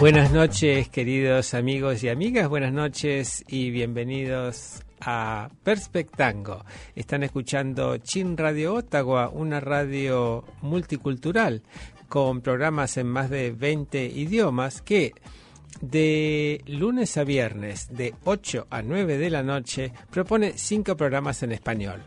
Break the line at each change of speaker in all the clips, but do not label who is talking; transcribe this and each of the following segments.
Buenas noches, queridos amigos y amigas. Buenas noches y bienvenidos a Perspectango. Están escuchando Chin Radio Ottawa, una radio multicultural con programas en más de 20 idiomas que de lunes a viernes de 8 a 9 de la noche propone cinco programas en español.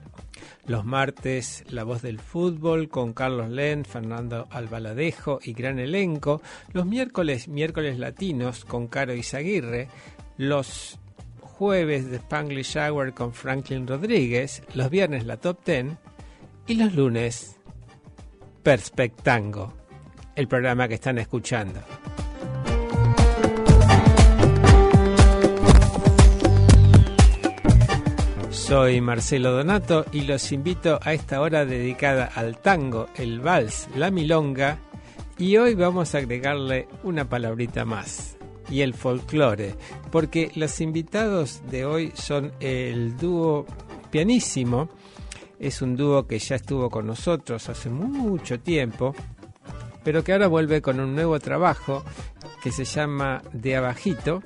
Los martes, La Voz del Fútbol con Carlos Len, Fernando Albaladejo y gran elenco. Los miércoles, miércoles latinos con Caro Izaguirre. Los jueves de Spanglish Hour con Franklin Rodríguez. Los viernes, la Top Ten. Y los lunes, Perspectango, el programa que están escuchando. Soy Marcelo Donato y los invito a esta hora dedicada al tango, el vals, la milonga y hoy vamos a agregarle una palabrita más y el folclore, porque los invitados de hoy son el dúo pianísimo, es un dúo que ya estuvo con nosotros hace mucho tiempo, pero que ahora vuelve con un nuevo trabajo que se llama De Abajito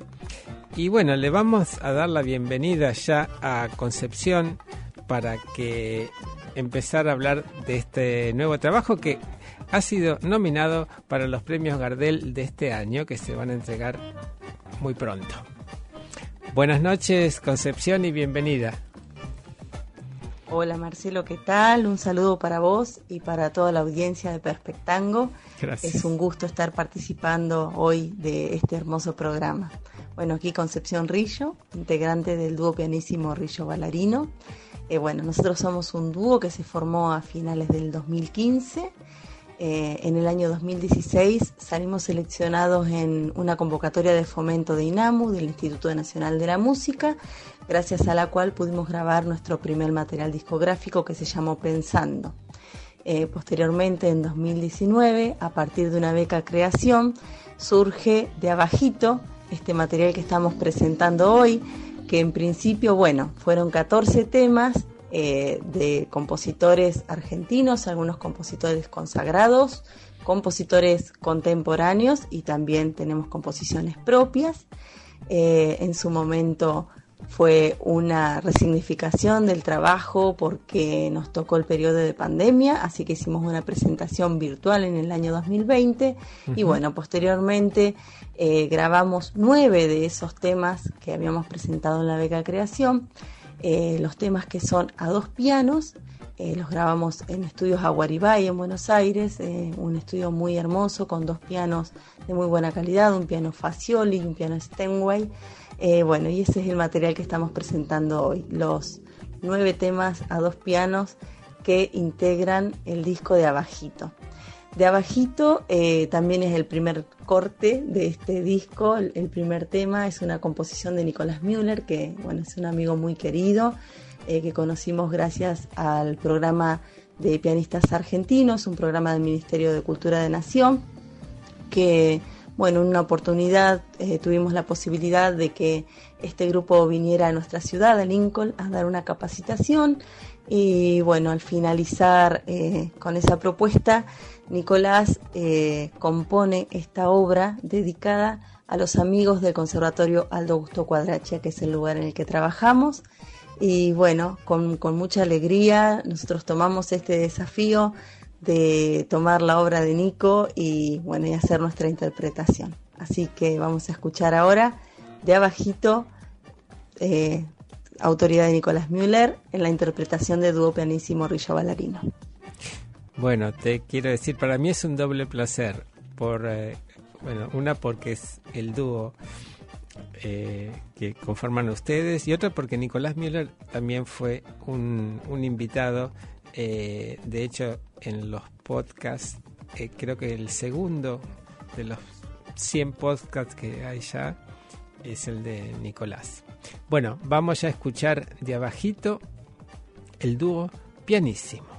y bueno, le vamos a dar la bienvenida ya a Concepción para que empezar a hablar de este nuevo trabajo que ha sido nominado para los premios Gardel de este año que se van a entregar muy pronto. Buenas noches Concepción y bienvenida.
Hola Marcelo, ¿qué tal? Un saludo para vos y para toda la audiencia de Perspectango.
Gracias.
Es un gusto estar participando hoy de este hermoso programa. Bueno, aquí Concepción Rillo, integrante del dúo pianísimo Rillo Ballarino. Eh, bueno, nosotros somos un dúo que se formó a finales del 2015. Eh, en el año 2016 salimos seleccionados en una convocatoria de fomento de INAMU, del Instituto Nacional de la Música, gracias a la cual pudimos grabar nuestro primer material discográfico que se llamó Pensando. Eh, posteriormente, en 2019, a partir de una beca creación, surge de abajito este material que estamos presentando hoy, que en principio, bueno, fueron 14 temas eh, de compositores argentinos, algunos compositores consagrados, compositores contemporáneos y también tenemos composiciones propias. Eh, en su momento fue una resignificación del trabajo porque nos tocó el periodo de pandemia, así que hicimos una presentación virtual en el año 2020 y bueno, posteriormente eh, grabamos nueve de esos temas que habíamos presentado en la beca creación, eh, los temas que son a dos pianos, eh, los grabamos en estudios Aguaribay en Buenos Aires, un estudio muy hermoso con dos pianos de muy buena calidad, un piano Facioli y un piano Steinway. Bueno, y ese es el material que estamos presentando hoy, los nueve temas a dos pianos que integran el disco de Abajito. De abajito eh, también es el primer corte de este disco, el, el, primer tema es una composición de Nicolás Müller, que bueno, es un amigo muy querido, eh, que conocimos gracias al programa de pianistas argentinos, un programa del Ministerio de Cultura de Nación, que bueno, en una oportunidad eh, tuvimos la posibilidad de que este grupo viniera a nuestra ciudad, a Lincoln, a dar una capacitación y bueno, al finalizar eh, con esa propuesta, Nicolás eh, compone esta obra dedicada a los amigos del Conservatorio Aldo Augusto Cuadracha, que es el lugar en el que trabajamos. Y bueno, con, con mucha alegría nosotros tomamos este desafío de tomar la obra de Nico y bueno, y hacer nuestra interpretación. Así que vamos a escuchar ahora de abajito eh, autoridad de Nicolás Müller en la interpretación de dúo pianísimo Rillo Ballarino.
Bueno, te quiero decir, para mí es un doble placer. Por, eh, bueno, una porque es el dúo eh, que conforman ustedes y otra porque Nicolás Müller también fue un, un invitado. Eh, de hecho, en los podcasts, eh, creo que el segundo de los 100 podcasts que hay ya es el de Nicolás. Bueno, vamos a escuchar de abajito el dúo pianísimo.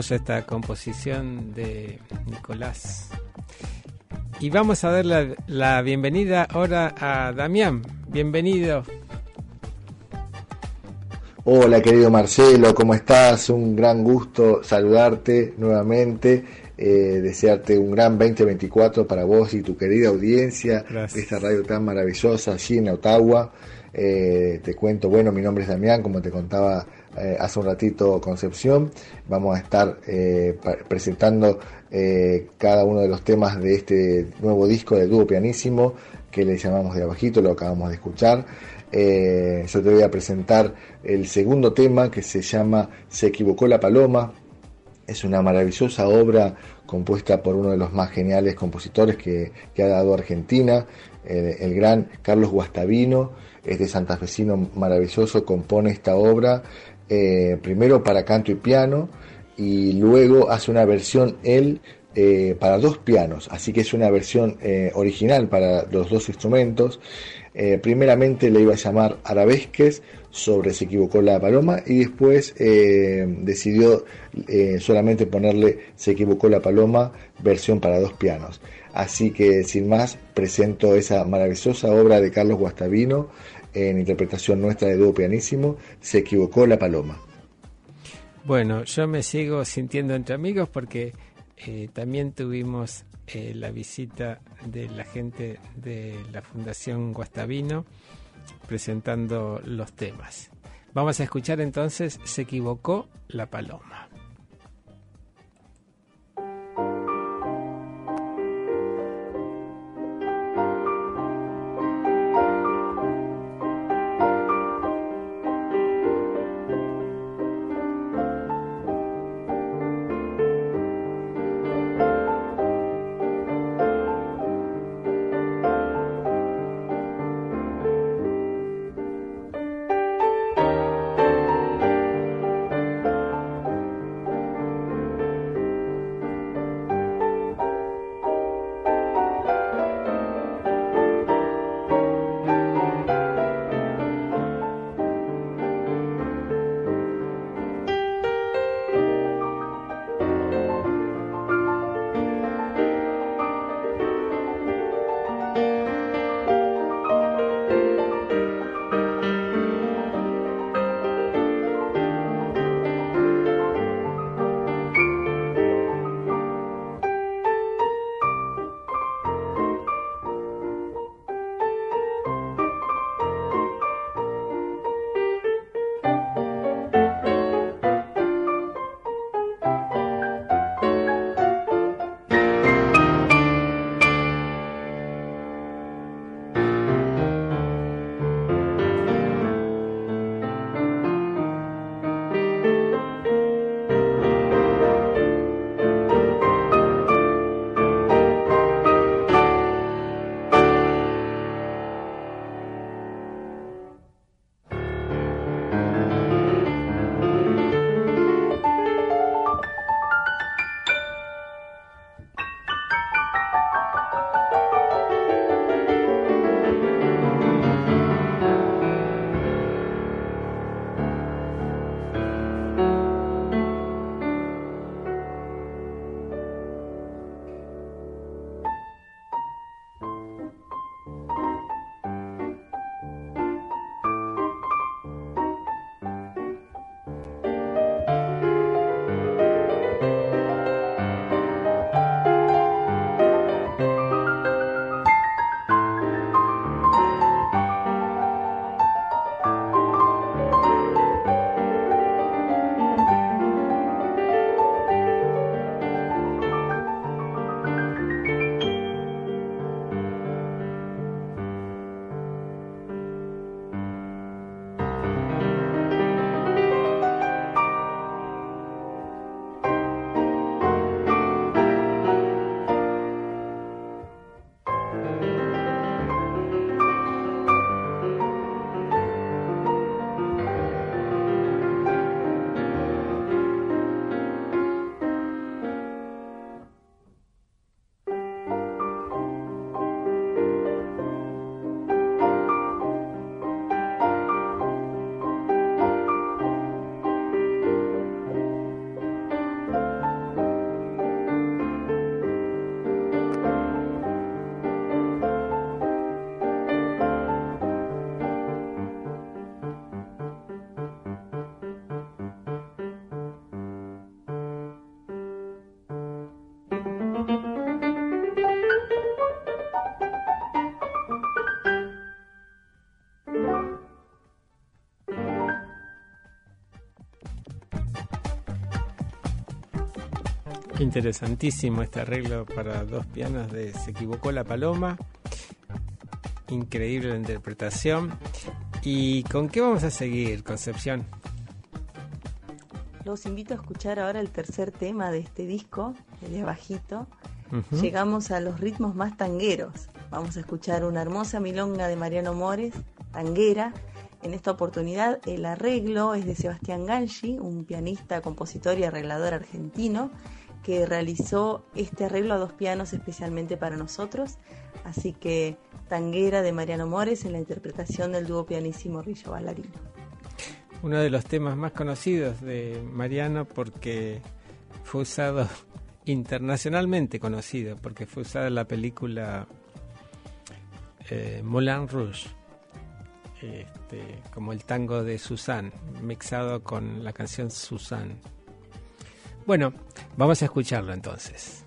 Hermosa esta composición de Nicolás. Y vamos a dar la, la bienvenida ahora a Damián. Bienvenido.
Hola querido Marcelo, ¿cómo estás? Un gran gusto saludarte nuevamente, eh, desearte un gran 2024 para vos y tu querida audiencia
Gracias.
de esta radio tan maravillosa allí en Ottawa. Eh, te cuento, bueno, mi nombre es Damián, como te contaba eh, hace un ratito Concepción. Vamos a estar eh, presentando eh, cada uno de los temas de este nuevo disco de dúo pianísimo que le llamamos de abajito, lo acabamos de escuchar. Yo te voy a presentar el segundo tema que se llama Se equivocó la paloma. Es una maravillosa obra compuesta por uno de los más geniales compositores que, ha dado Argentina, eh, el gran Carlos Guastavino, este santafesino maravilloso, compone esta obra eh, primero para canto y piano y luego hace una versión él eh, para dos pianos, así que es una versión eh, original para los dos instrumentos. Primeramente le iba a llamar Arabesques sobre Se equivocó la paloma y después decidió solamente ponerle Se equivocó la paloma versión para dos pianos. Así que sin más presento esa maravillosa obra de Carlos Guastavino en interpretación nuestra de dúo pianísimo, Se equivocó la paloma.
Bueno, yo me sigo sintiendo entre amigos porque eh, también tuvimos eh, la visita de la gente de la Fundación Guastavino presentando los temas. Vamos a escuchar entonces Se equivocó la paloma. Interesantísimo este arreglo para dos pianos de Se equivocó la paloma. Increíble la interpretación. ¿Y con qué vamos a seguir, Concepción?
Los invito a escuchar ahora el tercer tema de este disco, el de bajito. Llegamos a los ritmos más tangueros. Vamos a escuchar una hermosa milonga de Mariano Mores, tanguera. En esta oportunidad el arreglo es de Sebastián Gangi, un pianista, compositor y arreglador argentino que realizó este arreglo a dos pianos especialmente para nosotros. Así que Tanguera de Mariano Mores en la interpretación del dúo pianísimo Rillo Ballarino.
Uno de los temas más conocidos de Mariano porque fue usado internacionalmente conocido, porque fue usado en la película eh, Moulin Rouge. este, como el tango de Susan, mixado con la canción Susan. Bueno, vamos a escucharlo entonces.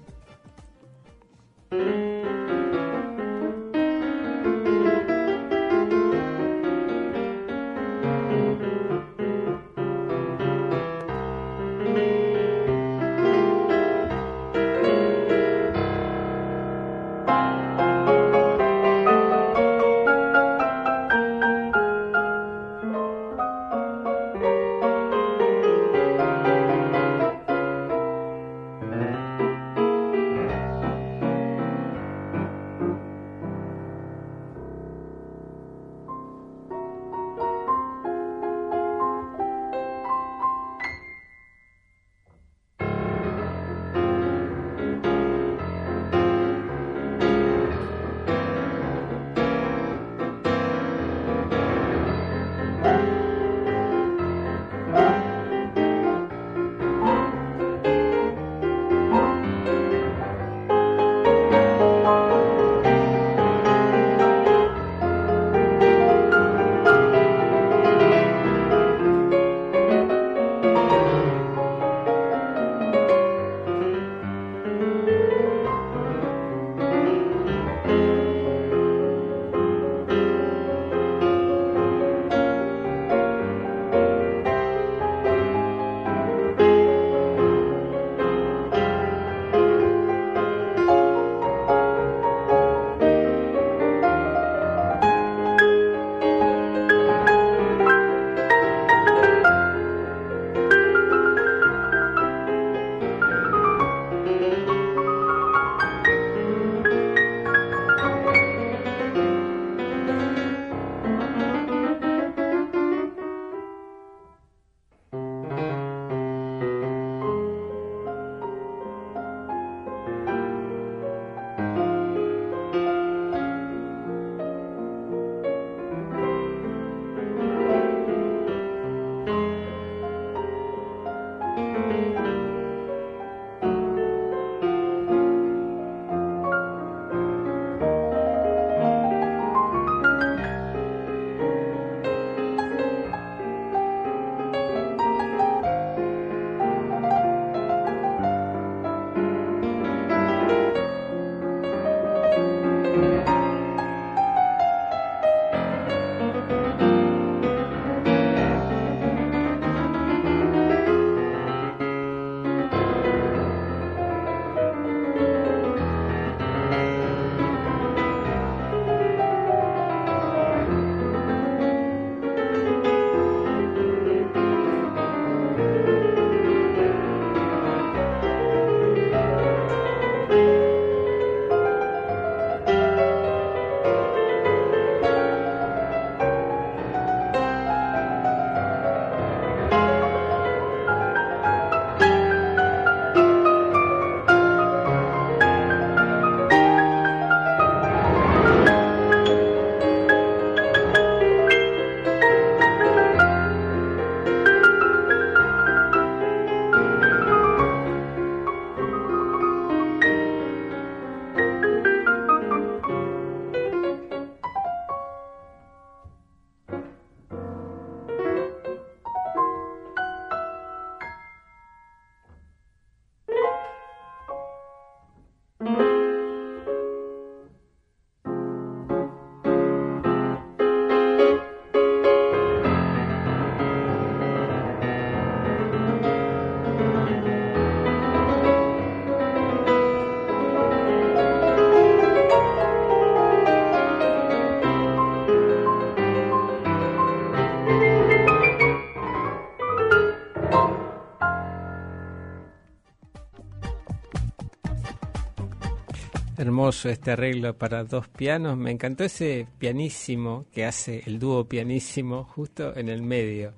Hermoso este arreglo para dos pianos. Me encantó ese pianísimo que hace el dúo pianísimo justo en el medio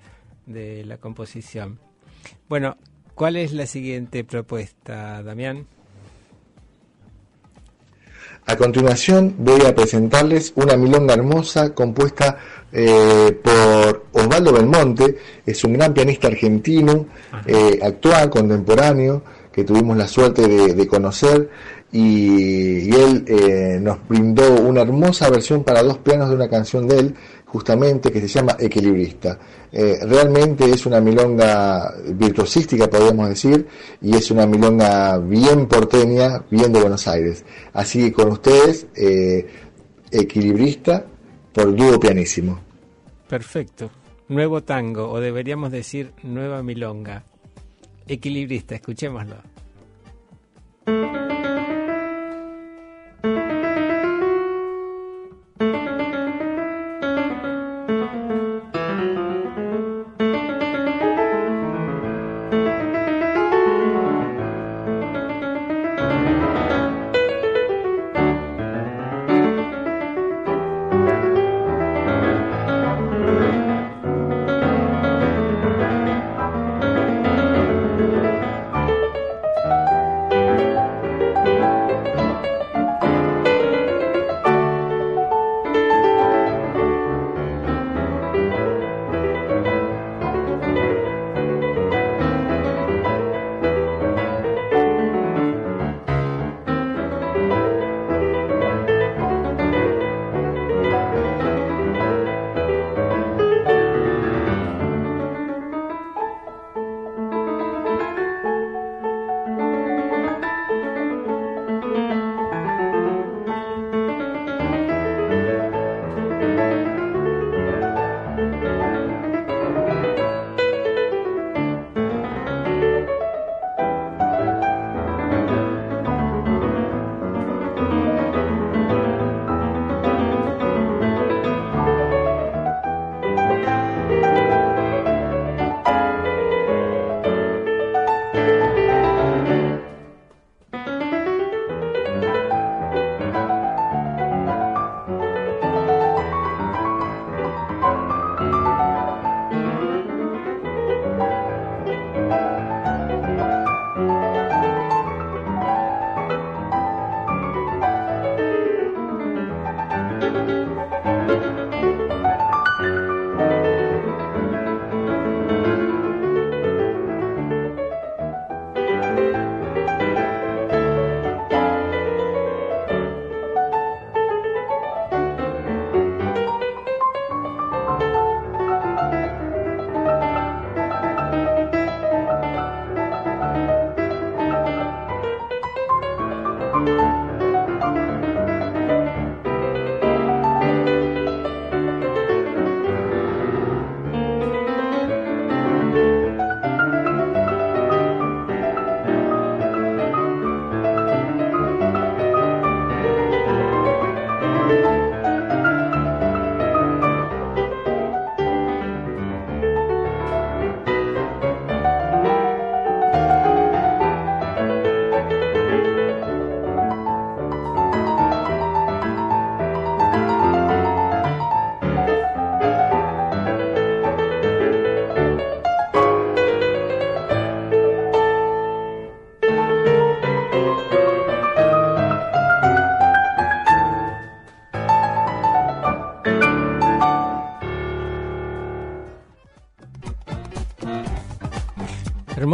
de la composición. Bueno, ¿cuál es la siguiente propuesta, Damián?
A continuación voy a presentarles una milonga hermosa compuesta eh, por Osvaldo Belmonte, es un gran pianista argentino, eh, actual, contemporáneo, que tuvimos la suerte de conocer y, él eh, nos brindó una hermosa versión para dos pianos de una canción de él, justamente que se llama Equilibrista. Eh, realmente es una milonga virtuosística, podríamos decir, y es una milonga bien porteña, bien de Buenos Aires. Así que con ustedes, eh, Equilibrista por dúo pianísimo.
Perfecto. Nuevo tango, o deberíamos decir nueva milonga. Equilibrista, escuchémoslo.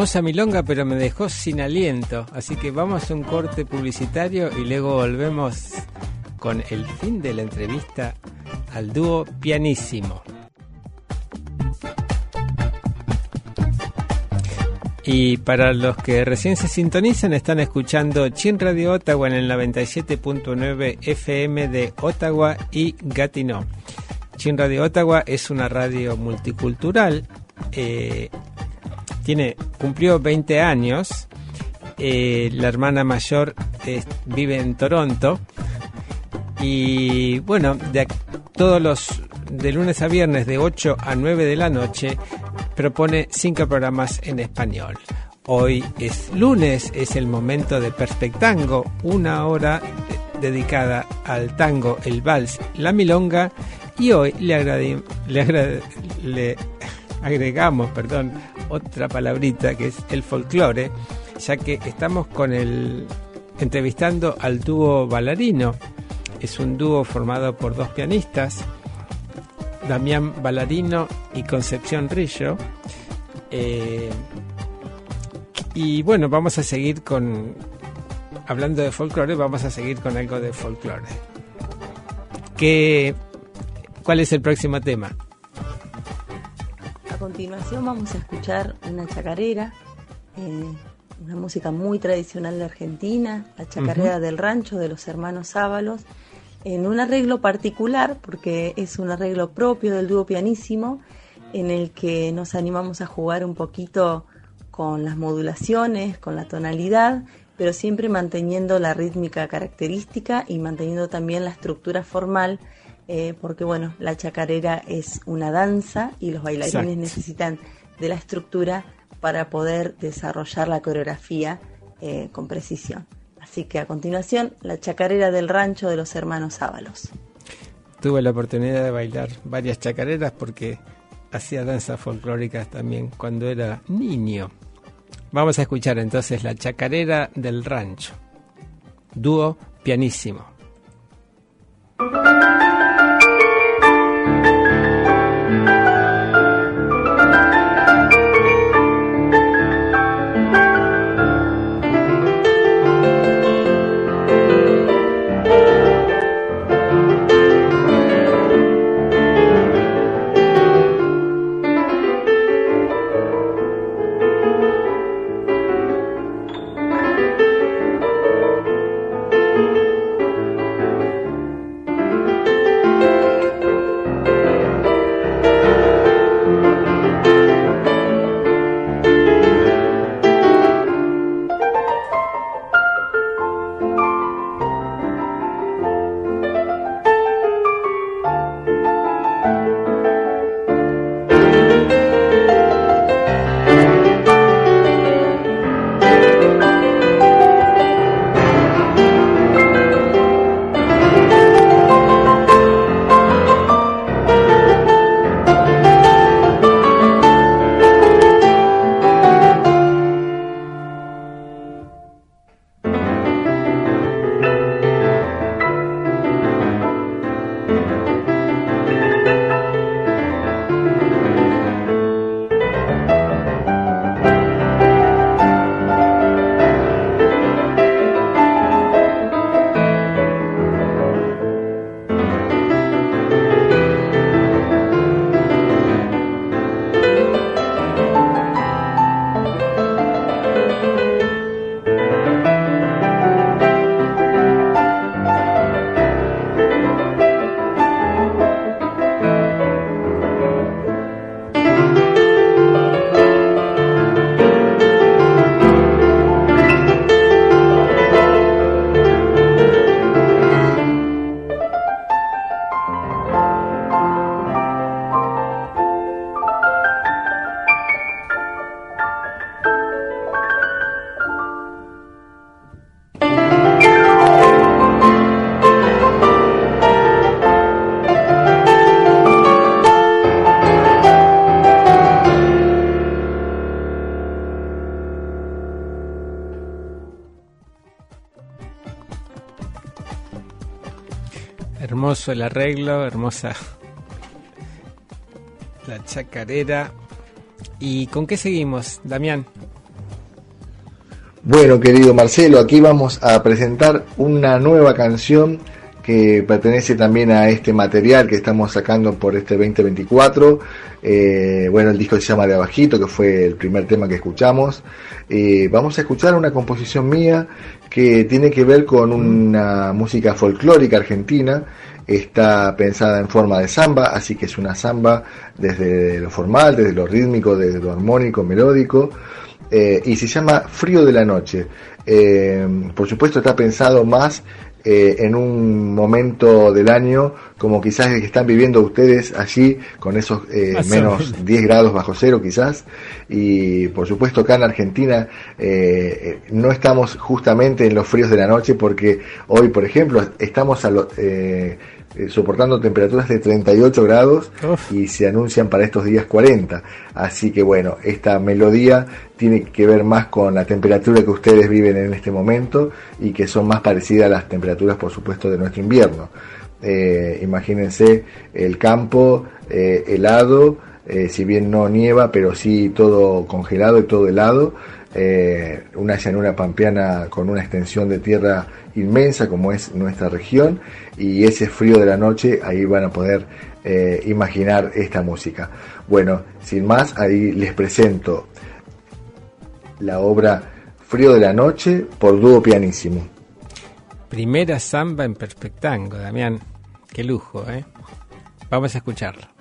Hermosa milonga, pero me dejó sin aliento. Así que vamos a un corte publicitario y luego volvemos con el fin de la entrevista al dúo pianísimo. Y para los que recién se sintonizan, están escuchando Chin Radio Ottawa en el 97.9 FM de Ottawa y Gatineau. Chin Radio Ottawa es una radio multicultural. Eh, tiene cumplió 20 años. Eh, la hermana mayor vive en Toronto. Y bueno, de, todos los de lunes a viernes de 8 a 9 de la noche propone cinco programas en español. Hoy es lunes, es el momento de Perspectango, una hora dedicada al tango, el vals, la milonga y hoy le, le, le agregamos, perdón, otra palabrita que es el folclore, ya que estamos con el entrevistando al dúo Ballarino. Es un dúo formado por dos pianistas, Damián Ballarino y Concepción Rillo. Eh, y bueno, vamos a seguir con, hablando de folclore, vamos a seguir con algo de folclore. Que ¿Cuál es el próximo tema?
A continuación vamos a escuchar una chacarera, eh, una música muy tradicional de Argentina, la chacarera del rancho de los hermanos Ábalos, en un arreglo particular, porque es un arreglo propio del dúo pianísimo, en el que nos animamos a jugar un poquito con las modulaciones, con la tonalidad, pero siempre manteniendo la rítmica característica y manteniendo también la estructura formal, eh, porque bueno, la chacarera es una danza y los bailarines necesitan de la estructura para poder desarrollar la coreografía eh, con precisión. Así que a continuación, la chacarera del rancho de los hermanos Ábalos.
Tuve la oportunidad de bailar varias chacareras porque hacía danzas folclóricas también cuando era niño. Vamos a escuchar entonces la chacarera del rancho. Dúo pianísimo. El arreglo, hermosa la chacarera. ¿Y con qué seguimos, Damián?
Bueno, querido Marcelo, aquí vamos a presentar una nueva canción que pertenece también a este material que estamos sacando por este 2024. Eh, bueno, el disco se llama De Abajito, que fue el primer tema que escuchamos. Eh, vamos a escuchar una composición mía que tiene que ver con una música folclórica argentina. Está pensada en forma de samba, así que es una samba desde lo formal, desde lo rítmico, desde lo armónico, melódico. Eh, y se llama Frío de la Noche. por supuesto está pensado más eh, en un momento del año como quizás el que están viviendo ustedes allí con esos eh, menos 10 grados bajo cero quizás. Y por supuesto acá en Argentina eh, no estamos justamente en los fríos de la noche porque hoy por ejemplo estamos a lo, eh, soportando temperaturas de 38 grados y se anuncian para estos días 40. Así que bueno, esta melodía tiene que ver más con la temperatura que ustedes viven en este momento y que son más parecidas a las temperaturas, por supuesto, de nuestro invierno. Eh, imagínense el campo eh, helado, si bien no nieva, pero sí todo congelado y todo helado. una llanura pampeana con una extensión de tierra inmensa como es nuestra región y ese frío de la noche ahí van a poder eh, imaginar esta música. Bueno, sin más, ahí les presento la obra Frío de la Noche por dúo pianísimo.
Primera samba en Perspectango, Damián. Qué lujo, ¿eh? Vamos a escucharlo.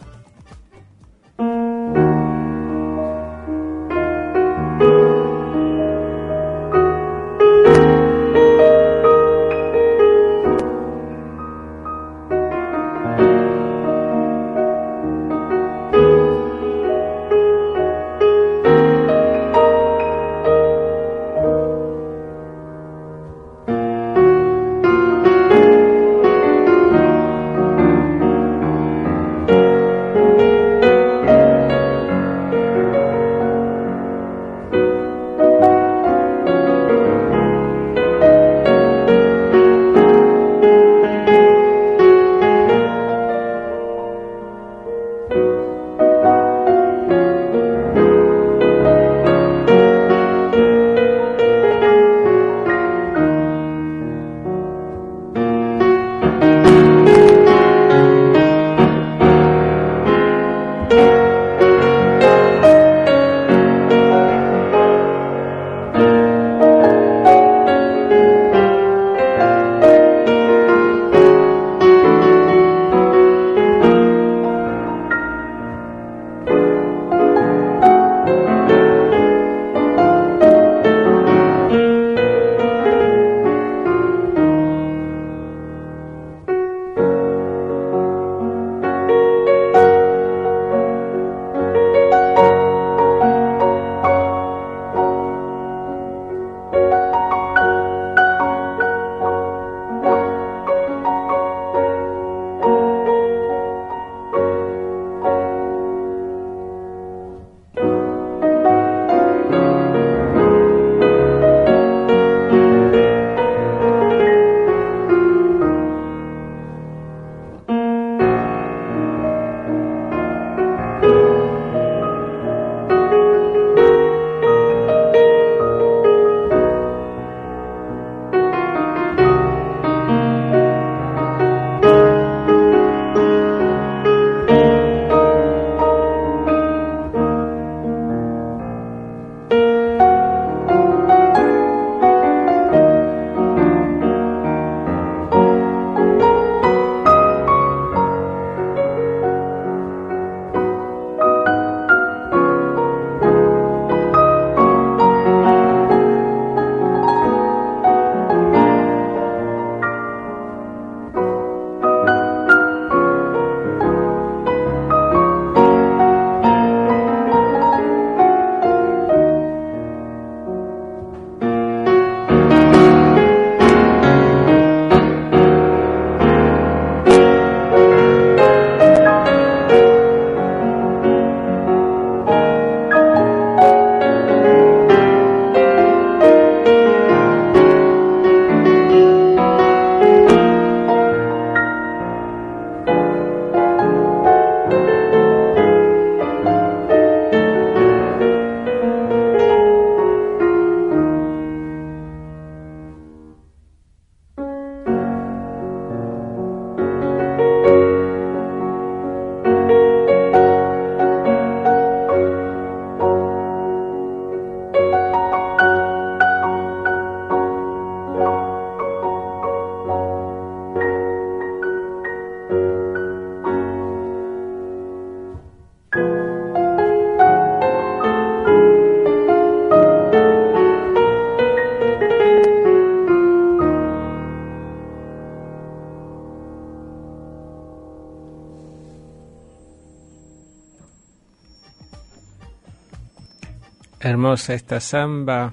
Hermosa esta samba,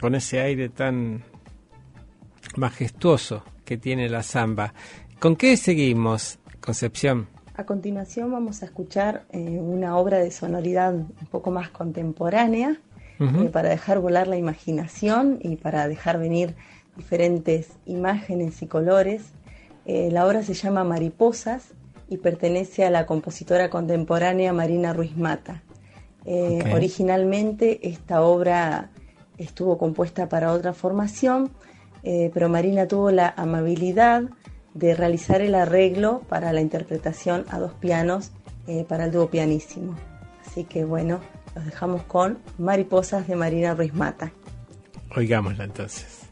con ese aire tan majestuoso que tiene la samba. ¿Con qué seguimos, Concepción?
A continuación vamos a escuchar eh, una obra de sonoridad un poco más contemporánea eh, para dejar volar la imaginación y para dejar venir diferentes imágenes y colores. Eh, la obra se llama Mariposas y pertenece a la compositora contemporánea Marina Ruiz Mata. Eh, originalmente esta obra estuvo compuesta para otra formación, eh, pero Marina tuvo la amabilidad de realizar el arreglo para la interpretación a dos pianos eh, para el dúo pianísimo. Así que bueno, los dejamos con Mariposas de Marina Ruiz Mata.
Oigámosla entonces.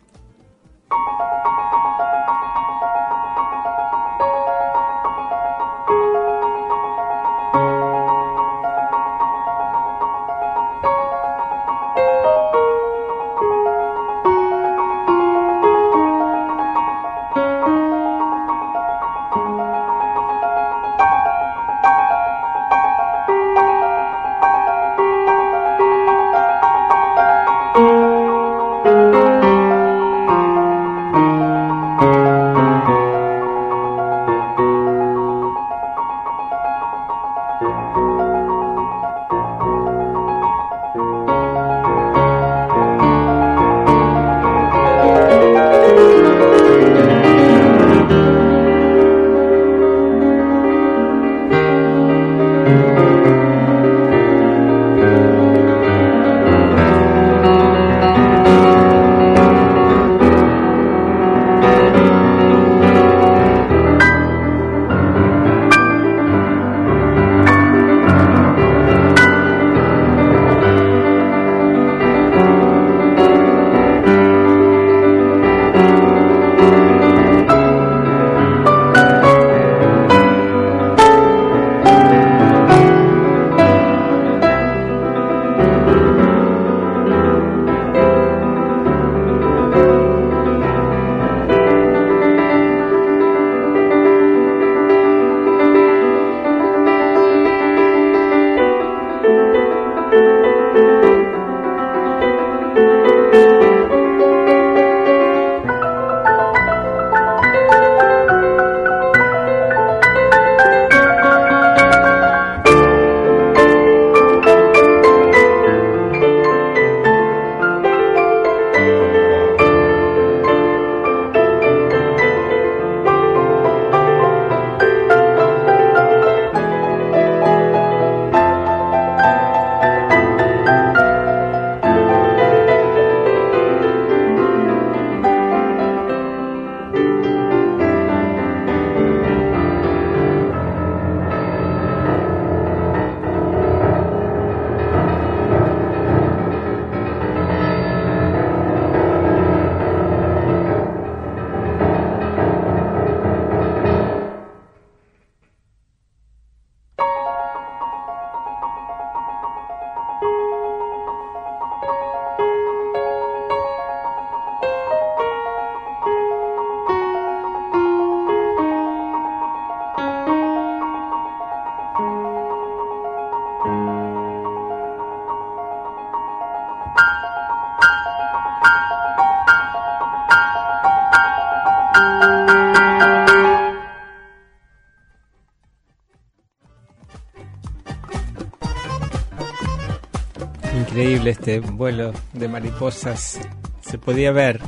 Increíble este vuelo de mariposas. Se podía ver.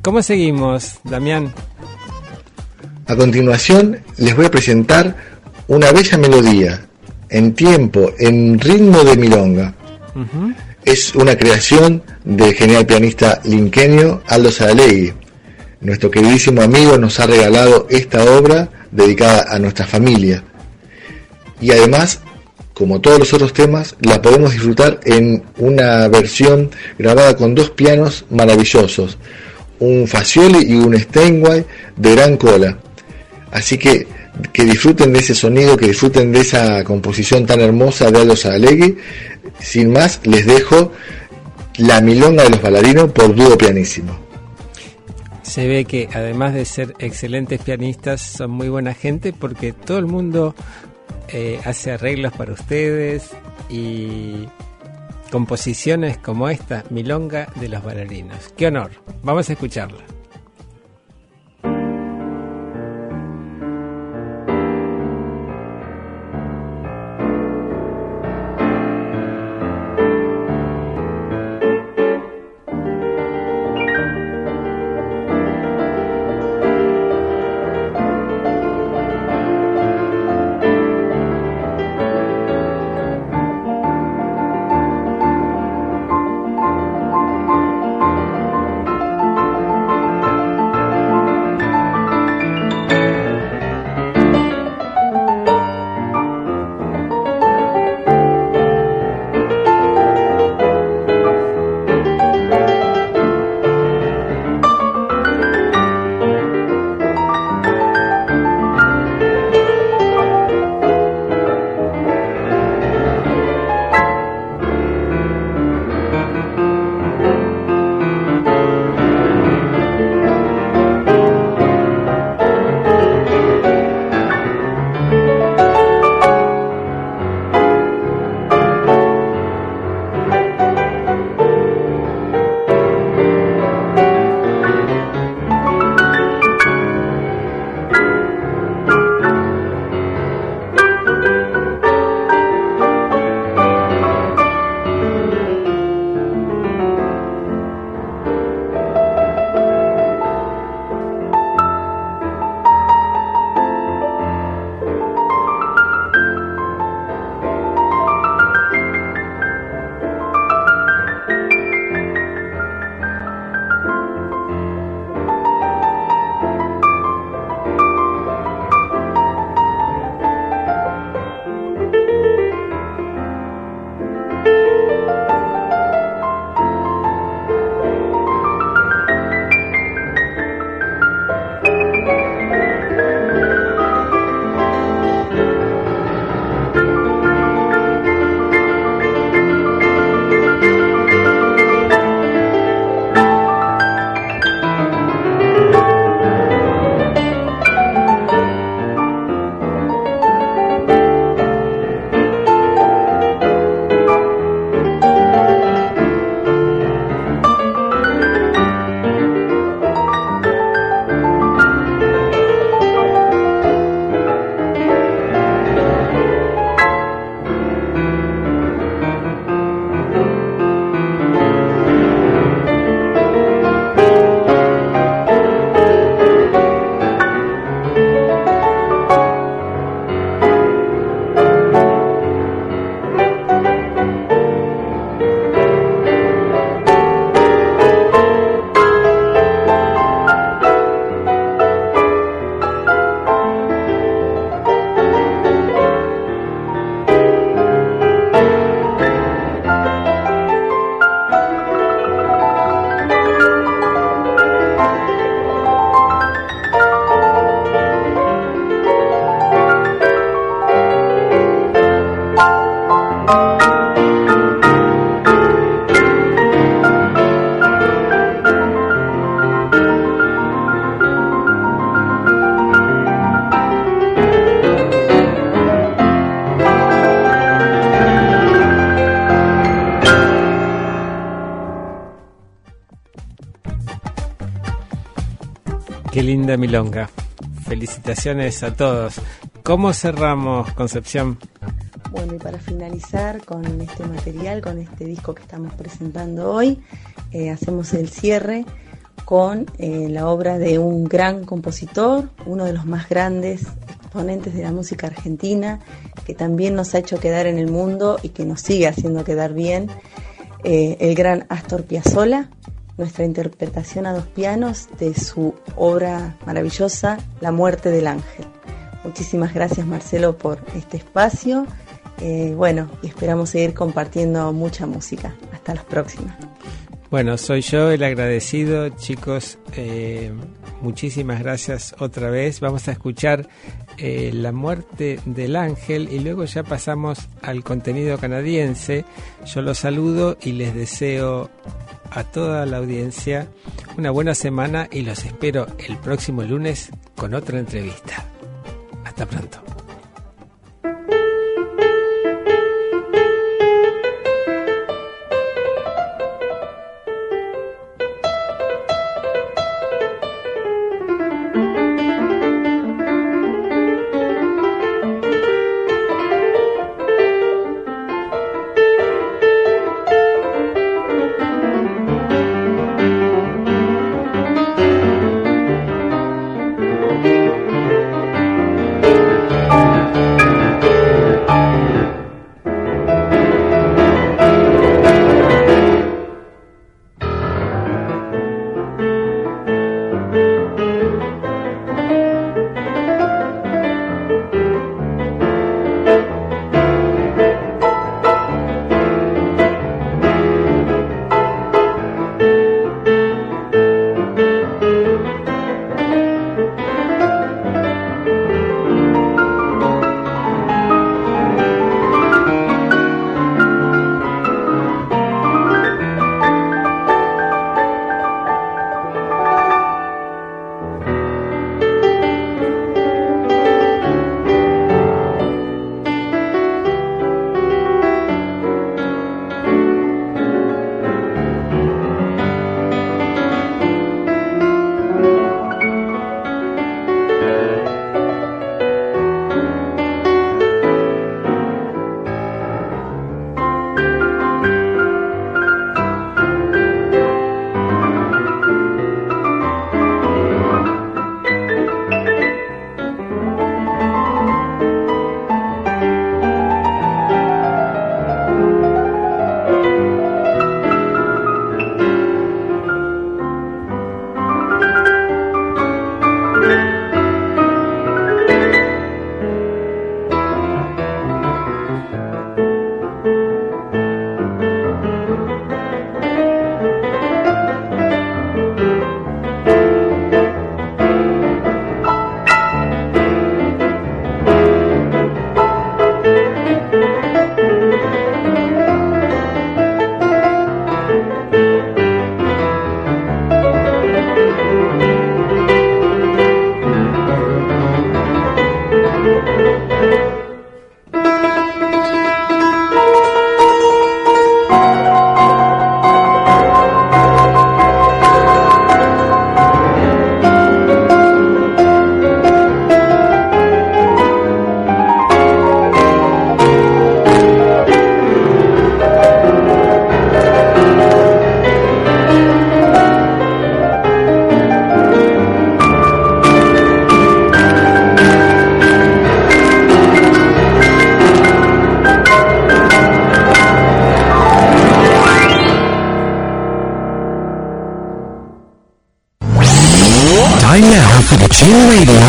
¿Cómo seguimos, Damián?
A continuación les voy a presentar una bella melodía en tiempo, en ritmo de milonga. Es una creación del genial pianista linqueño Aldo Sadalegui. Nuestro queridísimo amigo nos ha regalado esta obra dedicada a nuestra familia. Y además como todos los otros temas, la podemos disfrutar en una versión grabada con dos pianos maravillosos, un Facioli y un Steinway de gran cola. Así que que disfruten de ese sonido, que disfruten de esa composición tan hermosa de Aldo Sadalegui. Sin más, les dejo La Milonga de los Balarinos por dúo pianísimo.
Se ve que además de ser excelentes pianistas, son muy buena gente porque todo el mundo eh, hace arreglos para ustedes y composiciones como esta, Milonga de los Bailarinos. ¡Qué honor! Vamos a escucharla. Linda milonga. Felicitaciones a todos. ¿Cómo cerramos, Concepción?
Bueno, y para finalizar con este material, con este disco que estamos presentando hoy, eh, hacemos el cierre con eh, la obra de un gran compositor, uno de los más grandes exponentes de la música argentina, que también nos ha hecho quedar en el mundo y que nos sigue haciendo quedar bien, eh, el gran Astor Piazzolla, nuestra interpretación a dos pianos de su obra maravillosa, La muerte del ángel. Muchísimas gracias Marcelo por este espacio. Eh, bueno, y esperamos seguir compartiendo mucha música. Hasta las próximas.
Bueno, soy yo el agradecido, chicos. Eh, muchísimas gracias otra vez. Vamos a escuchar eh, La muerte del ángel y luego ya pasamos al contenido canadiense. Yo los saludo y les deseo a toda la audiencia una buena semana y los espero el próximo lunes con otra entrevista. Hasta pronto.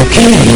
okay.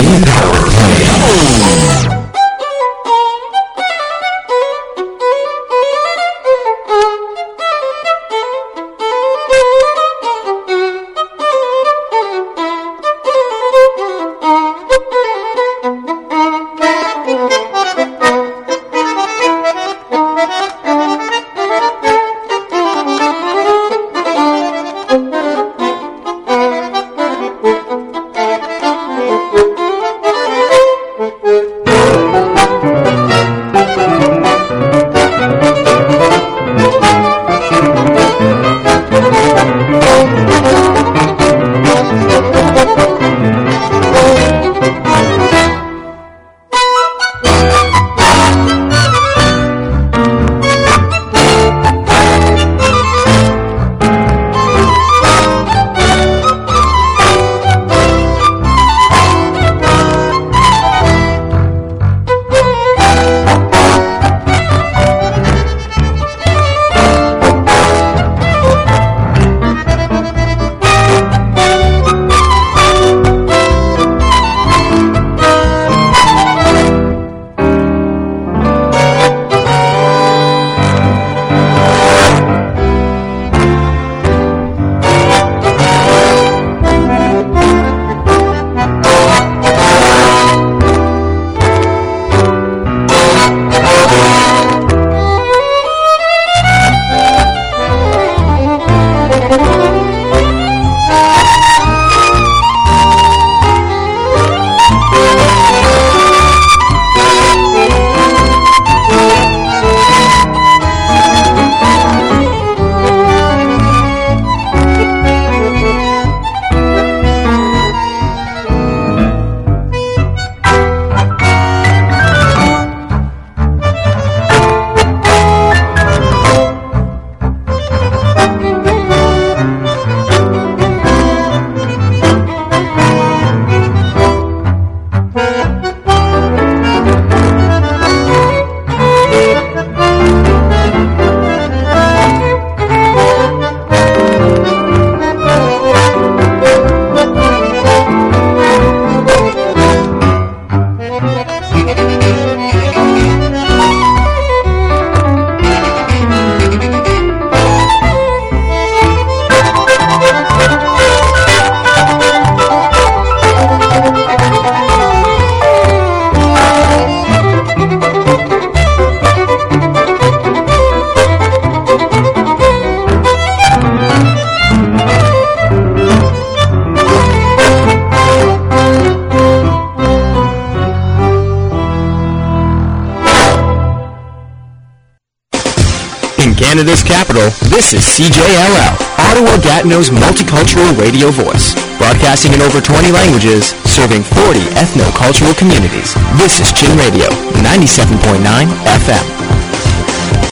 CJLL, Ottawa Gatineau's multicultural radio voice. Broadcasting in over 20 languages, serving 40 ethno-cultural communities. This is Chin Radio, 97.9 FM.